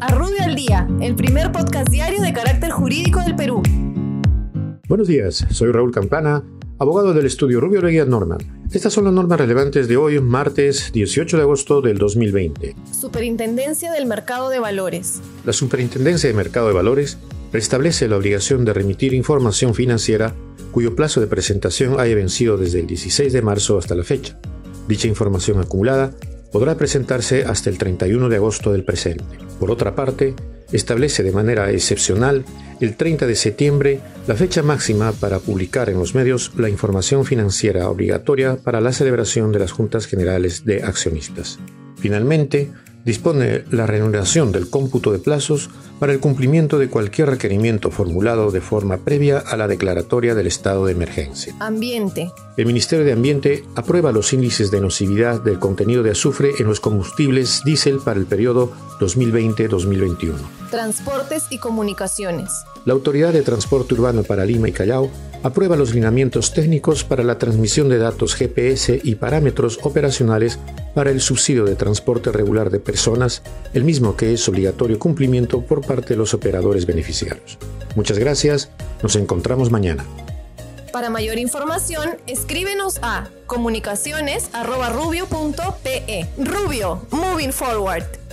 A Rubio al Día, el primer podcast diario de carácter jurídico del Perú. Buenos días, soy Raúl Campana, abogado del estudio Rubio Leguía Norman. Estas son las normas relevantes de hoy, martes 18 de agosto del 2020. Superintendencia del Mercado de Valores. La Superintendencia de Mercado de Valores restablece la obligación de remitir información financiera cuyo plazo de presentación haya vencido desde el 16 de marzo hasta la fecha. Dicha información acumulada podrá presentarse hasta el 31 de agosto del presente. Por otra parte, establece de manera excepcional el 30 de septiembre la fecha máxima para publicar en los medios la información financiera obligatoria para la celebración de las juntas generales de accionistas. Finalmente, dispone la reanudación del cómputo de plazos para el cumplimiento de cualquier requerimiento formulado de forma previa a la declaratoria del estado de emergencia. Ambiente. El Ministerio de Ambiente aprueba los índices de nocividad del contenido de azufre en los combustibles diésel para el periodo 2020-2021. Transportes y comunicaciones. La Autoridad de Transporte Urbano para Lima y Callao aprueba los lineamientos técnicos para la transmisión de datos GPS y parámetros operacionales para el subsidio de transporte regular de personas, el mismo que es obligatorio cumplimiento por parte de los operadores beneficiarios. Muchas gracias, nos encontramos mañana. Para mayor información, escríbenos a comunicaciones.rubio.pe. Rubio, moving forward.